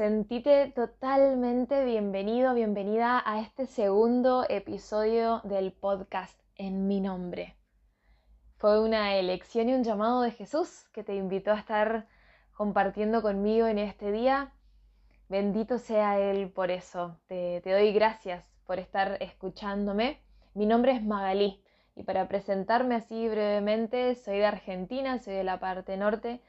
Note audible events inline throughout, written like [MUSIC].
Sentite totalmente bienvenido, bienvenida a este segundo episodio del podcast en mi nombre. Fue una elección y un llamado de Jesús que te invitó a estar compartiendo conmigo en este día. Bendito sea Él por eso. Te, te doy gracias por estar escuchándome. Mi nombre es Magalí y para presentarme así brevemente, soy de Argentina, soy de la parte norte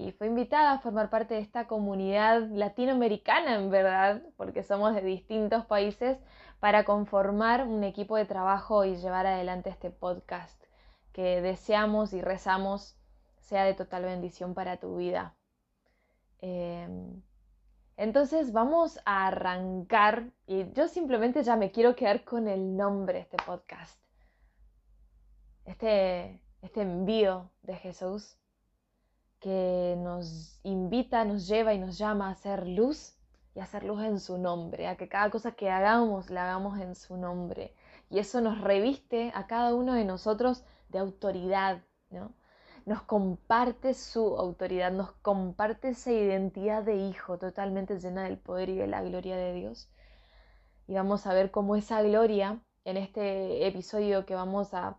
y fue invitada a formar parte de esta comunidad latinoamericana, en verdad, porque somos de distintos países, para conformar un equipo de trabajo y llevar adelante este podcast que deseamos y rezamos sea de total bendición para tu vida. Em, entonces vamos a arrancar y yo simplemente ya me quiero quedar con el nombre de este podcast. Este, este envío de Jesús que nos invita, nos lleva y nos llama a hacer luz y a hacer luz en su nombre, a que cada cosa que hagamos la hagamos en su nombre. Y eso nos reviste a cada uno de nosotros de autoridad, ¿no? Nos comparte su autoridad, nos comparte esa identidad de hijo totalmente llena del poder y de la gloria de Dios. Y vamos a ver cómo esa gloria, en este episodio que vamos a,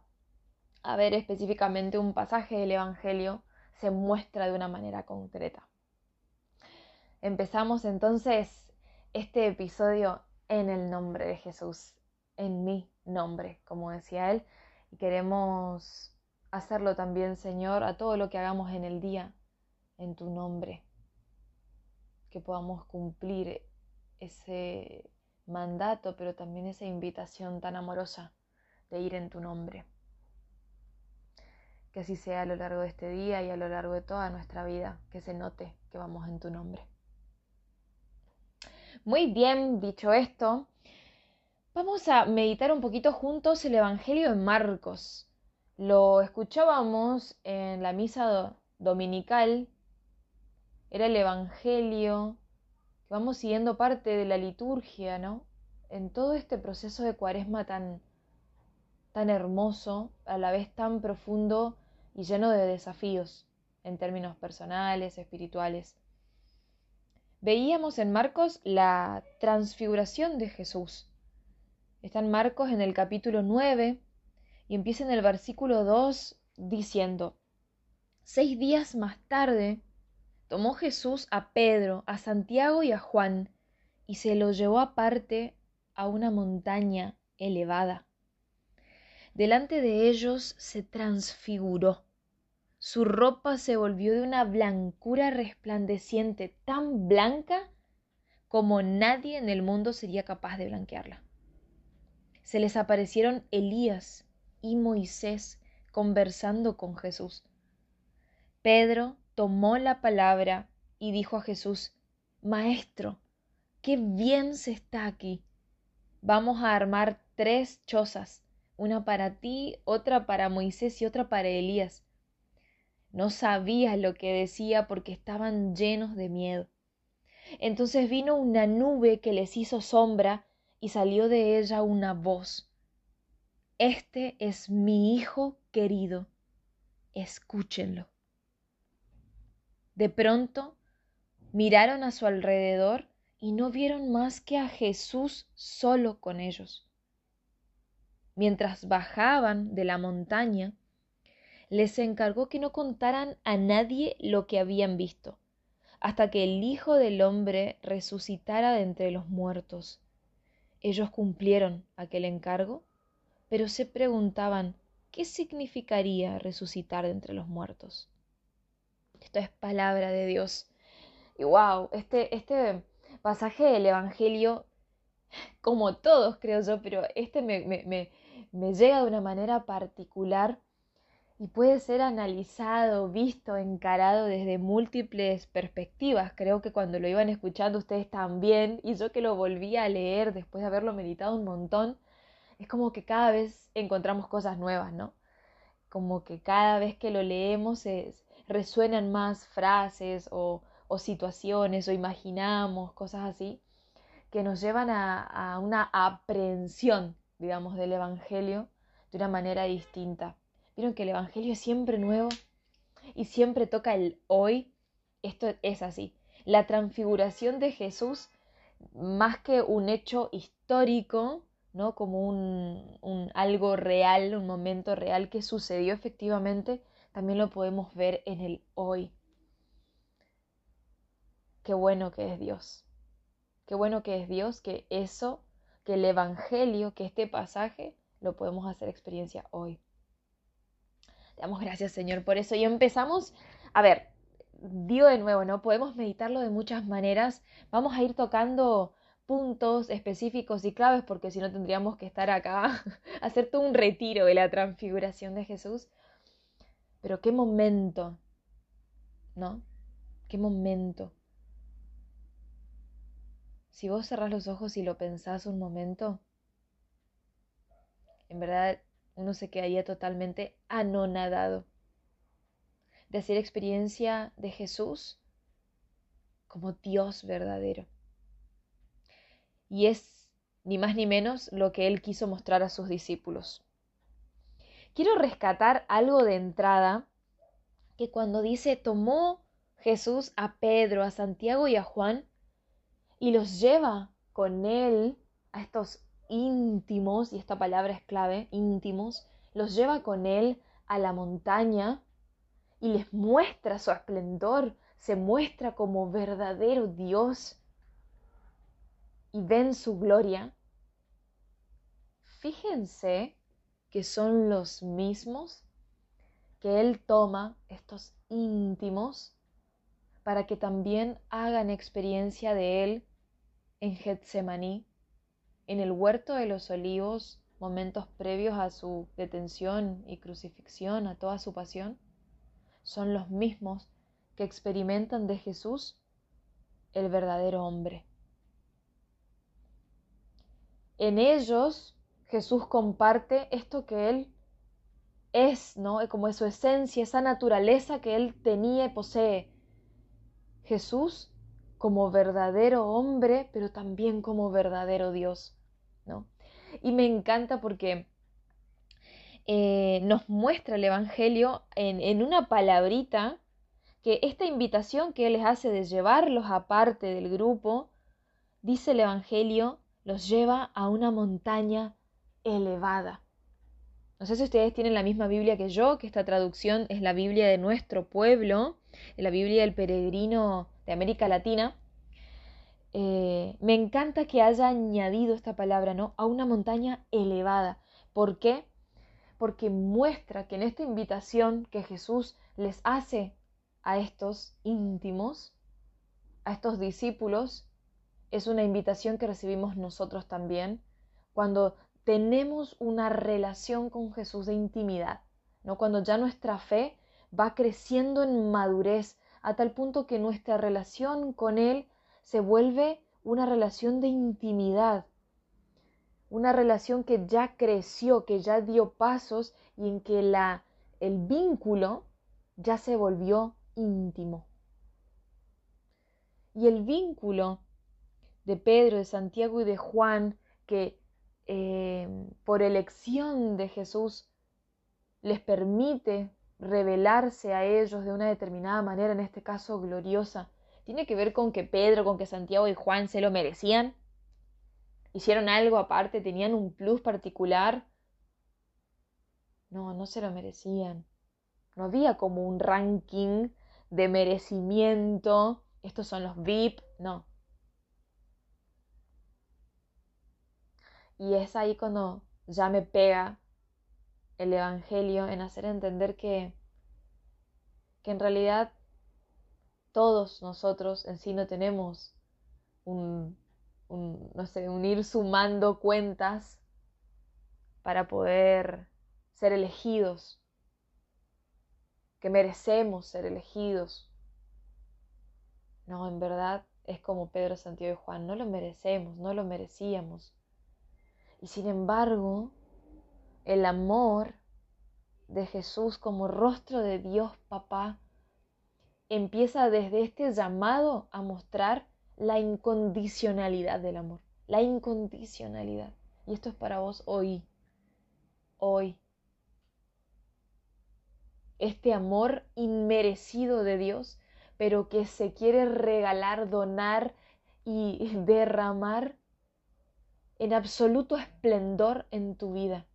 a ver específicamente un pasaje del Evangelio, se muestra de una manera concreta. Empezamos entonces este episodio en el nombre de Jesús, en mi nombre, como decía él, y queremos hacerlo también, Señor, a todo lo que hagamos en el día, en tu nombre, que podamos cumplir ese mandato, pero también esa invitación tan amorosa de ir en tu nombre. Que así sea a lo largo de este día y a lo largo de toda nuestra vida, que se note que vamos en tu nombre. Muy bien, dicho esto, vamos a meditar un poquito juntos el Evangelio de Marcos. Lo escuchábamos en la misa dominical, era el Evangelio que vamos siguiendo parte de la liturgia, ¿no? En todo este proceso de cuaresma tan, tan hermoso, a la vez tan profundo y lleno de desafíos en términos personales, espirituales. Veíamos en Marcos la transfiguración de Jesús. Está en Marcos en el capítulo 9 y empieza en el versículo 2 diciendo, Seis días más tarde tomó Jesús a Pedro, a Santiago y a Juan y se lo llevó aparte a una montaña elevada delante de ellos se transfiguró. Su ropa se volvió de una blancura resplandeciente, tan blanca como nadie en el mundo sería capaz de blanquearla. Se les aparecieron Elías y Moisés conversando con Jesús. Pedro tomó la palabra y dijo a Jesús, Maestro, qué bien se está aquí. Vamos a armar tres chozas una para ti, otra para Moisés y otra para Elías. No sabías lo que decía porque estaban llenos de miedo. Entonces vino una nube que les hizo sombra y salió de ella una voz. Este es mi Hijo querido, escúchenlo. De pronto miraron a su alrededor y no vieron más que a Jesús solo con ellos mientras bajaban de la montaña, les encargó que no contaran a nadie lo que habían visto, hasta que el Hijo del Hombre resucitara de entre los muertos. Ellos cumplieron aquel encargo, pero se preguntaban qué significaría resucitar de entre los muertos. Esto es palabra de Dios. Y wow, este, este pasaje del Evangelio, como todos creo yo, pero este me, me, me llega de una manera particular y puede ser analizado, visto, encarado desde múltiples perspectivas. Creo que cuando lo iban escuchando ustedes también, y yo que lo volví a leer después de haberlo meditado un montón, es como que cada vez encontramos cosas nuevas, ¿no? Como que cada vez que lo leemos resuenan más frases o, situaciones o imaginamos cosas así que nos llevan a, a una aprehensión, digamos, del Evangelio de una manera distinta. Vieron que el Evangelio es siempre nuevo y siempre toca el hoy. Esto es así. La transfiguración de Jesús, más que un hecho histórico, ¿no? como un, un, algo real, un momento real que sucedió efectivamente, también lo podemos ver en el hoy. Qué bueno que es Dios. Qué bueno que es Dios, que eso, que el Evangelio, que este pasaje, lo podemos hacer experiencia hoy damos gracias, Señor, por eso. Y empezamos, a ver, digo de nuevo, ¿no? Podemos meditarlo de muchas maneras. Vamos a ir tocando puntos específicos y claves porque si no tendríamos que estar acá, [LAUGHS] hacer todo un retiro de la transfiguración de Jesús. Pero qué momento, ¿no? Qué momento. Si vos cerrás los ojos y lo pensás un momento, en verdad uno se quedaría totalmente anonadado de hacer experiencia de Jesús como Dios verdadero. Y es ni más ni menos lo que él quiso mostrar a sus discípulos. Quiero rescatar algo de entrada que cuando dice tomó Jesús a Pedro, a Santiago y a Juan y los lleva con él a estos íntimos, y esta palabra es clave, íntimos, los lleva con él a la montaña y les muestra su esplendor, se muestra como verdadero Dios y ven su gloria. Fíjense que son los mismos que Él toma estos íntimos para que también hagan experiencia de Él en Getsemaní en el huerto de los olivos, momentos previos a su detención y crucifixión, a toda su pasión, son los mismos que experimentan de Jesús el verdadero hombre. En ellos Jesús comparte esto que Él es, ¿no? Como es su esencia, esa naturaleza que Él tenía y posee. Jesús como verdadero hombre, pero también como verdadero Dios. Y me encanta porque eh, nos muestra el Evangelio en, en una palabrita que esta invitación que Él les hace de llevarlos aparte del grupo, dice el Evangelio, los lleva a una montaña elevada. No sé si ustedes tienen la misma Biblia que yo, que esta traducción es la Biblia de nuestro pueblo, la Biblia del peregrino de América Latina. Eh, me encanta que haya añadido esta palabra, ¿no? A una montaña elevada. ¿Por qué? Porque muestra que en esta invitación que Jesús les hace a estos íntimos, a estos discípulos, es una invitación que recibimos nosotros también cuando tenemos una relación con Jesús de intimidad, ¿no? Cuando ya nuestra fe va creciendo en madurez a tal punto que nuestra relación con Él se vuelve una relación de intimidad, una relación que ya creció, que ya dio pasos y en que la, el vínculo ya se volvió íntimo. Y el vínculo de Pedro, de Santiago y de Juan, que eh, por elección de Jesús les permite revelarse a ellos de una determinada manera, en este caso gloriosa, tiene que ver con que Pedro, con que Santiago y Juan se lo merecían. Hicieron algo aparte, tenían un plus particular. No, no se lo merecían. No había como un ranking de merecimiento. Estos son los VIP, no. Y es ahí cuando ya me pega el Evangelio en hacer entender que, que en realidad todos nosotros en sí no tenemos un, no sé, un ir sumando cuentas para poder ser elegidos. que merecemos ser elegidos. No, en verdad es como Pedro, Santiago y Juan, no lo merecemos, no lo merecíamos. Y sin embargo, el amor de Jesús como rostro de Dios Papá empieza desde este llamado a mostrar la incondicionalidad del amor, la incondicionalidad. Y esto es para vos hoy, hoy. Este amor inmerecido de Dios, pero que se quiere regalar, donar y derramar en absoluto esplendor en tu vida.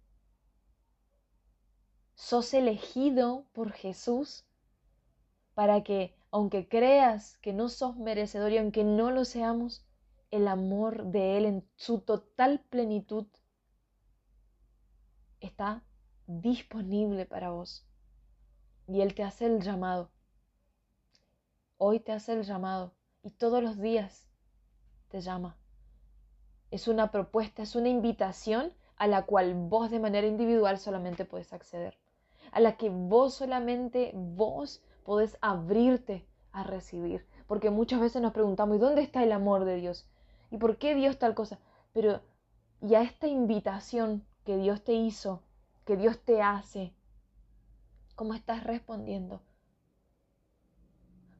Sos elegido por Jesús para que, aunque creas que no sos merecedor y aunque no lo seamos, el amor de Él en su total plenitud está disponible para vos. Y Él te hace el llamado. Hoy te hace el llamado y todos los días te llama. Es una propuesta, es una invitación a la cual vos de manera individual solamente puedes acceder, a la que vos solamente vos podés abrirte a recibir. Porque muchas veces nos preguntamos, ¿y dónde está el amor de Dios? ¿Y por qué Dios tal cosa? Pero, y a esta invitación que Dios te hizo, que Dios te hace, ¿cómo estás respondiendo?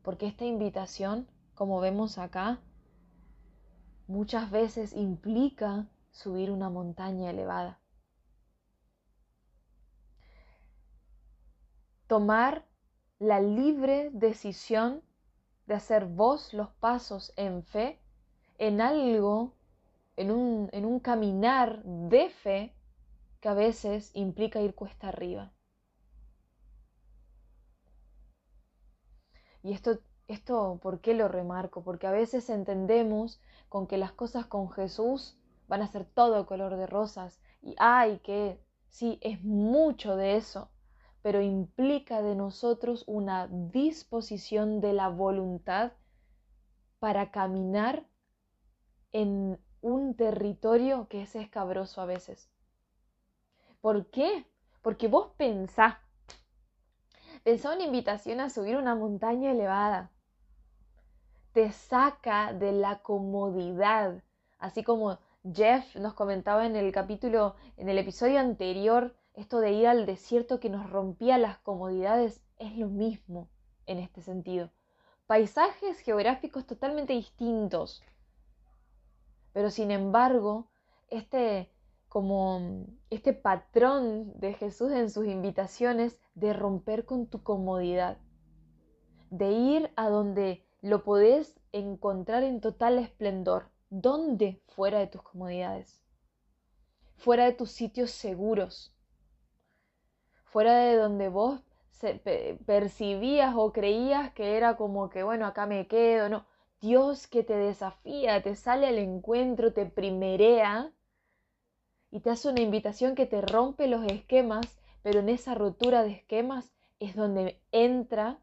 Porque esta invitación, como vemos acá, muchas veces implica subir una montaña elevada. Tomar la libre decisión de hacer vos los pasos en fe en algo, en un, en un caminar de fe que a veces implica ir cuesta arriba. Y esto, esto, ¿por qué lo remarco? Porque a veces entendemos con que las cosas con Jesús van a ser todo color de rosas. Y ay, que sí, es mucho de eso, pero implica de nosotros una disposición de la voluntad para caminar en un territorio que es escabroso a veces. ¿Por qué? Porque vos pensás, pensá una invitación a subir una montaña elevada, te saca de la comodidad, así como Jeff nos comentaba en el capítulo, en el episodio anterior, esto de ir al desierto que nos rompía las comodidades es lo mismo en este sentido. Paisajes geográficos totalmente distintos, pero sin embargo, este como este patrón de Jesús en sus invitaciones de romper con tu comodidad, de ir a donde lo podés encontrar en total esplendor. ¿Dónde? Fuera de tus comodidades, fuera de tus sitios seguros, fuera de donde vos percibías o creías que era como que, bueno, acá me quedo, no. Dios que te desafía, te sale al encuentro, te primerea y te hace una invitación que te rompe los esquemas, pero en esa rotura de esquemas es donde entra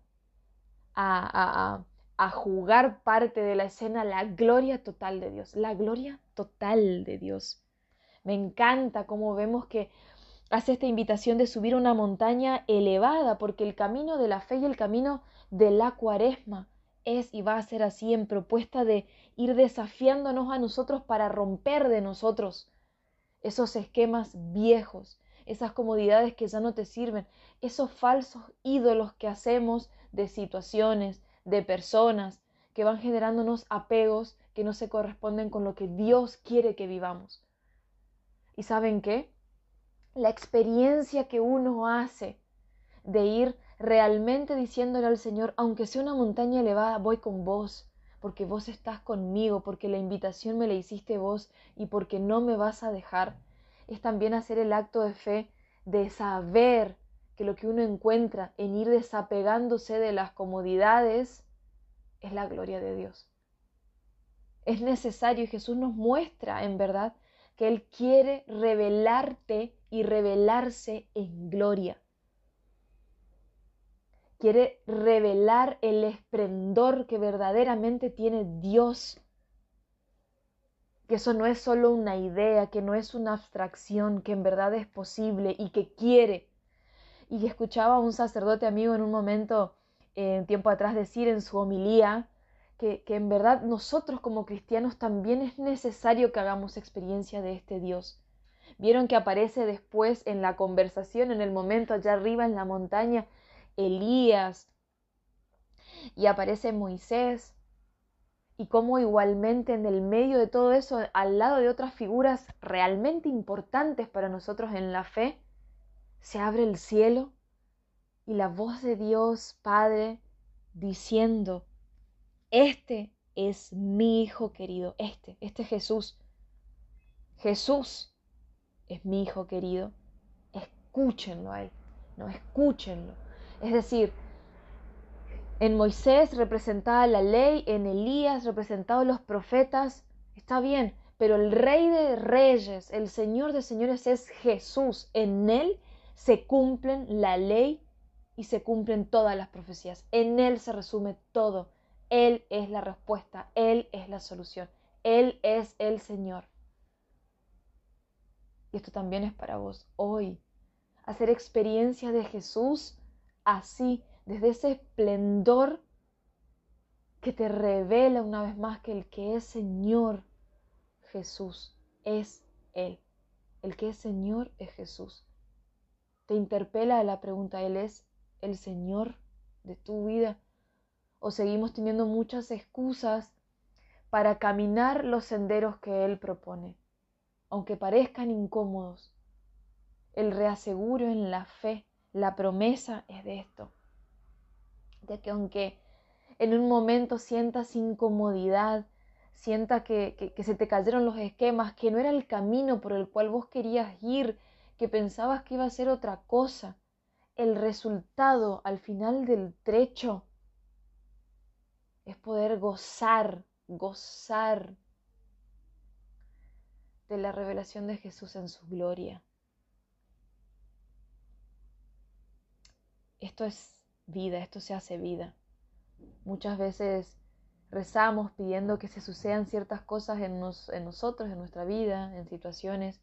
a, a, a jugar parte de la escena la gloria total de Dios, la gloria total de Dios. Me encanta cómo vemos que hace esta invitación de subir una montaña elevada, porque el camino de la fe y el camino de la cuaresma es y va a ser así en propuesta de ir desafiándonos a nosotros para romper de nosotros esos esquemas viejos, esas comodidades que ya no te sirven, esos falsos ídolos que hacemos de situaciones, de personas que van generándonos apegos que no se corresponden con lo que Dios quiere que vivamos. ¿Y saben qué? La experiencia que uno hace de ir realmente diciéndole al Señor, aunque sea una montaña elevada, voy con vos, porque vos estás conmigo, porque la invitación me la hiciste vos y porque no me vas a dejar, es también hacer el acto de fe de saber que lo que uno encuentra en ir desapegándose de las comodidades es la gloria de Dios. Es necesario y Jesús nos muestra en verdad que Él quiere revelarte y revelarse en gloria. Quiere revelar el esplendor que verdaderamente tiene Dios. Que eso no es solo una idea, que no es una abstracción, que en verdad es posible y que quiere Y escuchaba a un sacerdote amigo en un momento, eh, tiempo atrás, decir en su homilía que, en verdad nosotros como cristianos también es necesario que hagamos experiencia de este Dios. Vieron que aparece después en la conversación, en el momento allá arriba en la montaña, Elías, y aparece Moisés, y cómo igualmente en el medio de todo eso, al lado de otras figuras realmente importantes para nosotros en la fe, se abre el cielo y la voz de Dios Padre diciendo, este es mi Hijo querido, este, este Jesús. Jesús es mi Hijo querido. Escúchenlo ahí, no, escúchenlo. Es decir, en Moisés representaba la ley, en Elías representaba los profetas, está bien, pero el rey de reyes, el señor de señores es Jesús. En él se cumplen la ley y se cumplen todas las profecías. En él se resume todo. Él es la respuesta, él es la solución, él es el Señor. Y esto también es para vos hoy. Hacer experiencia de Jesús así, desde ese esplendor que te revela una vez más que el que es Señor Jesús es Él. El que es Señor es Jesús. Te interpela la pregunta, ¿Él es el Señor de tu vida? ¿O seguimos teniendo muchas excusas para caminar los senderos que Él propone, aunque parezcan incómodos? El reaseguro en la fe, la promesa es de esto de que aunque en un momento sientas incomodidad, sientas que, que, se te cayeron los esquemas, que no era el camino por el cual vos querías ir, que pensabas que iba a ser otra cosa, el resultado al final del trecho es poder gozar, gozar de la revelación de Jesús en su gloria. Esto es vida, esto se hace vida. Muchas veces rezamos pidiendo que se sucedan ciertas cosas en, en nosotros, en nuestra vida, en situaciones,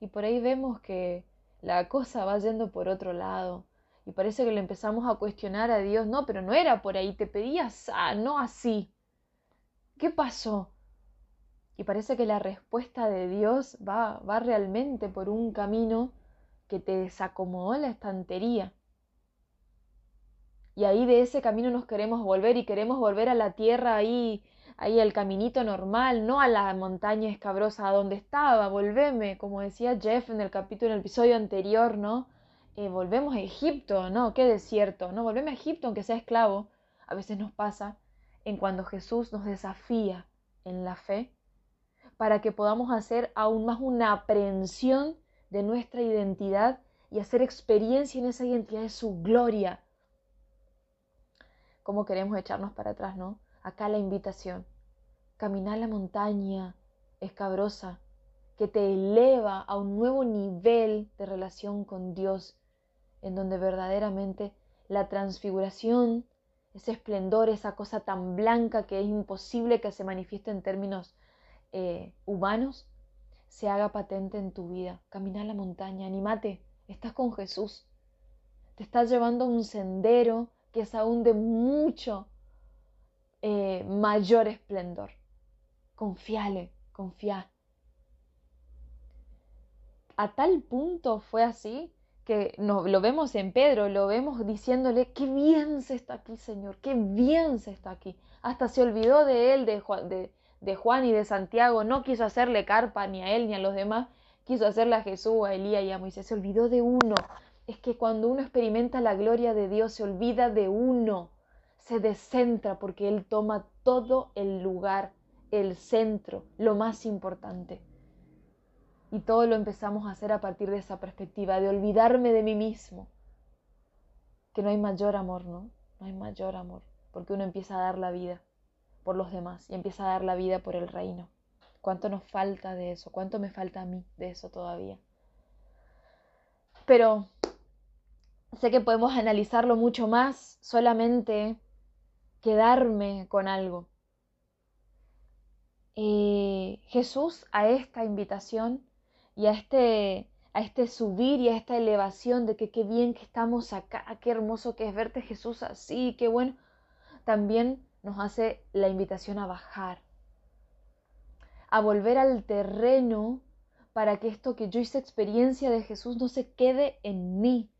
y por ahí vemos que la cosa va yendo por otro lado. Y parece que le empezamos a cuestionar a Dios, no, pero no era por ahí, te pedías, ah, no así. ¿Qué pasó? Y parece que la respuesta de Dios va, va realmente por un camino que te desacomodó la estantería y ahí de ese camino nos queremos volver y queremos volver a la tierra ahí, ahí al caminito normal, no a la montaña escabrosa donde estaba, volveme, como decía Jeff en el capítulo, en el episodio anterior, ¿no? Eh, volvemos a Egipto, ¿no? Qué desierto, ¿no? Volveme a Egipto aunque sea esclavo. A veces nos pasa en cuando Jesús nos desafía en la fe para que podamos hacer aún más una aprehensión de nuestra identidad y hacer experiencia en esa identidad de su gloria, cómo queremos echarnos para atrás, ¿no? Acá la invitación. Caminar la montaña escabrosa que te eleva a un nuevo nivel de relación con Dios, en donde verdaderamente la transfiguración, ese esplendor, esa cosa tan blanca que es imposible que se manifieste en términos eh, humanos, se haga patente en tu vida. Camina la montaña, animate, estás con Jesús. Te estás llevando a un sendero que es aún de mucho eh, mayor esplendor. Confiale, confía. A tal punto fue así que no, lo vemos en Pedro, lo vemos diciéndole, qué bien se está aquí, Señor, qué bien se está aquí. Hasta se olvidó de él, de Juan, de Juan y de Santiago, no quiso hacerle carpa ni a él ni a los demás, quiso hacerle a Jesús, a Elías y a Moisés, se olvidó de uno, es que cuando uno experimenta la gloria de Dios se olvida de uno, se descentra porque Él toma todo el lugar, el centro, lo más importante. Y todo lo empezamos a hacer a partir de esa perspectiva, de olvidarme de mí mismo. Que no hay mayor amor, ¿no? No hay mayor amor, porque uno empieza a dar la vida por los demás y empieza a dar la vida por el reino. ¿Cuánto nos falta de eso? ¿Cuánto me falta a mí de eso todavía? Pero sé que podemos analizarlo mucho más, solamente quedarme con algo. Eh, Jesús a esta invitación y a este, a este subir y a esta elevación de que qué bien que estamos acá, qué hermoso que es verte Jesús así, qué bueno, también nos hace la invitación a bajar, a volver al terreno para que esto que yo hice experiencia de Jesús no se quede en mí.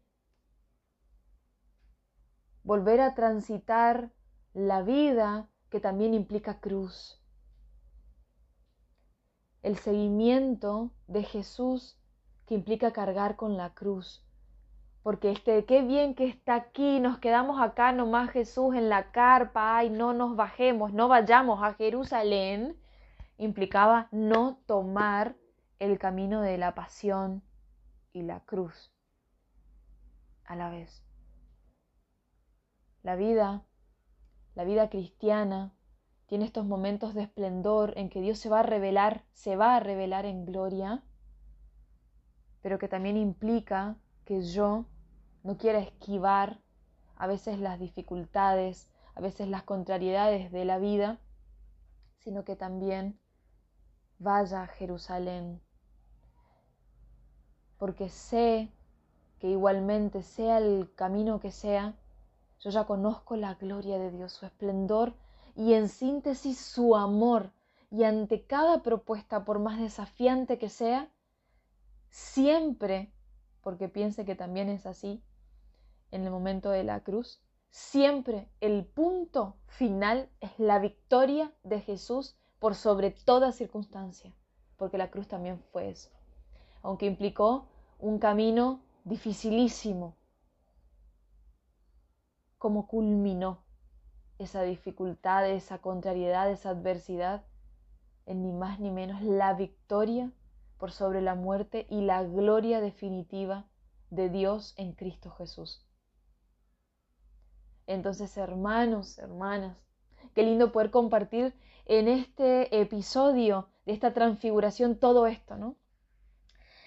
Volver a transitar la vida que también implica cruz. El seguimiento de Jesús que implica cargar con la cruz. Porque este, qué bien que está aquí, nos quedamos acá nomás Jesús en la carpa, ay, no nos bajemos, no vayamos a Jerusalén, implicaba no tomar el camino de la pasión y la cruz a la vez. La vida, la vida cristiana, tiene estos momentos de esplendor en que Dios se va a revelar, se va a revelar en gloria, pero que también implica que yo no quiera esquivar a veces las dificultades, a veces las contrariedades de la vida, sino que también vaya a Jerusalén, porque sé que igualmente sea el camino que sea, yo ya conozco la gloria de Dios, su esplendor y en síntesis su amor. Y ante cada propuesta, por más desafiante que sea, siempre, porque piense que también es así en el momento de la cruz, siempre el punto final es la victoria de Jesús por sobre toda circunstancia, porque la cruz también fue eso, aunque implicó un camino dificilísimo. ¿Cómo culminó esa dificultad, esa contrariedad, esa adversidad? En ni más ni menos la victoria por sobre la muerte y la gloria definitiva de Dios en Cristo Jesús. Entonces, hermanos, hermanas, qué lindo poder compartir en este episodio de esta transfiguración todo esto, ¿no?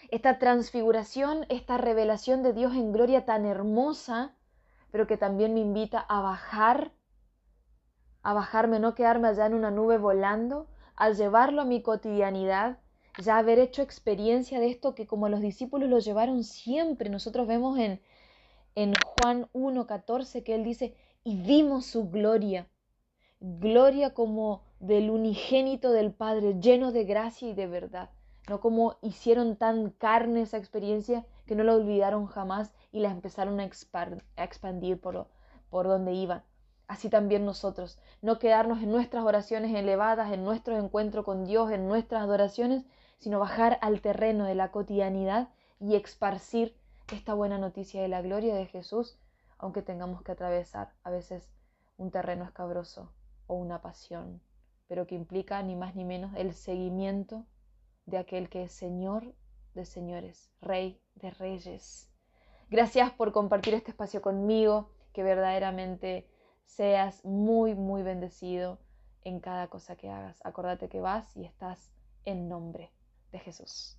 Esta transfiguración, esta revelación de Dios en gloria tan hermosa, pero que también me invita a bajar, a bajarme, no quedarme allá en una nube volando, a llevarlo a mi cotidianidad, ya haber hecho experiencia de esto que como los discípulos lo llevaron siempre. Nosotros vemos en, en Juan 1.14 que él dice, y vimos su gloria, gloria como del unigénito del Padre, lleno de gracia y de verdad. No como hicieron tan carne esa experiencia que no la olvidaron jamás y la empezaron a, expandir por, por donde iban. Así también nosotros, no quedarnos en nuestras oraciones elevadas, en nuestro encuentro con Dios, en nuestras adoraciones, sino bajar al terreno de la cotidianidad y esparcir esta buena noticia de la gloria de Jesús, aunque tengamos que atravesar a veces un terreno escabroso o una pasión, pero que implica ni más ni menos el seguimiento de aquel que es Señor de señores, Rey de reyes. Gracias por compartir este espacio conmigo, que verdaderamente seas muy, muy bendecido en cada cosa que hagas. Acordate que vas y estás en nombre de Jesús.